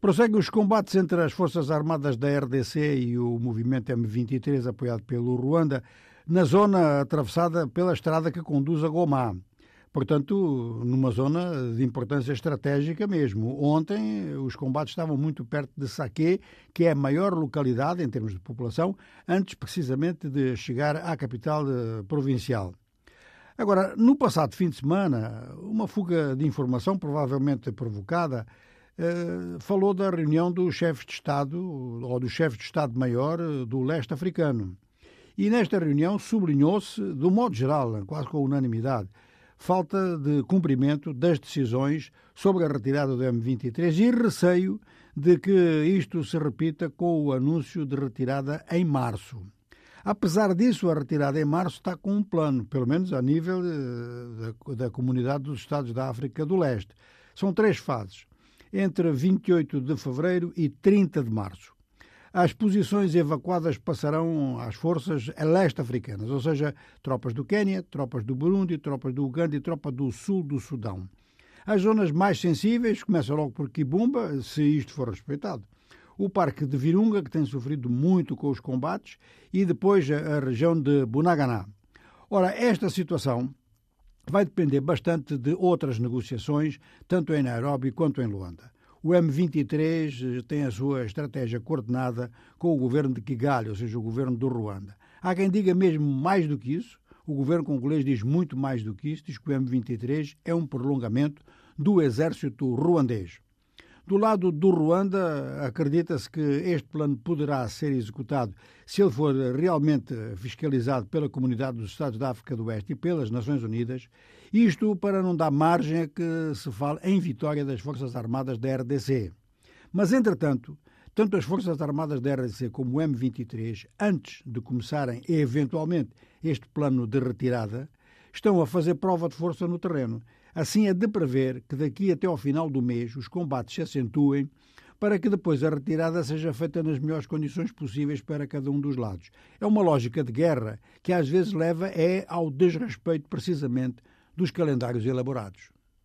Prosseguem os combates entre as Forças Armadas da RDC e o movimento M23, apoiado pelo Ruanda, na zona atravessada pela estrada que conduz a Gomá. Portanto, numa zona de importância estratégica mesmo. Ontem, os combates estavam muito perto de Saqué, que é a maior localidade em termos de população, antes precisamente de chegar à capital eh, provincial. Agora, no passado fim de semana, uma fuga de informação, provavelmente provocada, falou da reunião do chefe de Estado, ou do chefe de Estado-Maior eh, do leste africano. E nesta reunião sublinhou-se, do modo geral, quase com unanimidade, falta de cumprimento das decisões sobre a retirada do M23 e receio de que isto se repita com o anúncio de retirada em março. Apesar disso, a retirada em março está com um plano, pelo menos a nível eh, da, da Comunidade dos Estados da África do Leste. São três fases entre 28 de fevereiro e 30 de março. As posições evacuadas passarão às forças leste-africanas, ou seja, tropas do Quênia, tropas do Burundi, tropas do Uganda e tropa do sul do Sudão. As zonas mais sensíveis começam logo por Kibumba, se isto for respeitado. O Parque de Virunga, que tem sofrido muito com os combates, e depois a região de Bunaganá. Ora, esta situação vai depender bastante de outras negociações, tanto em Nairobi quanto em Luanda. O M23 eh, tem a sua estratégia coordenada com o governo de Kigali, ou seja, o governo do Ruanda. Há quem diga mesmo mais do que isso. O governo congolês diz muito mais do que isso, diz que o M23 é um prolongamento do exército ruandês. Do lado do Ruanda, acredita-se que este plano poderá ser executado se ele for realmente fiscalizado pela Comunidade dos Estados da África do Oeste e pelas Nações Unidas, isto para não dar margem a que se fale em vitória das Forças Armadas da RDC. Mas, entretanto, tanto as Forças Armadas da RDC como o M23, antes de começarem eventualmente este plano de retirada, estão a fazer prova de força no terreno Assim é de prever que daqui até ao final do mês os combates se acentuem para que depois a retirada seja feita nas melhores condições possíveis para cada um dos lados. É uma lógica de guerra que às vezes leva é ao desrespeito precisamente dos calendários elaborados.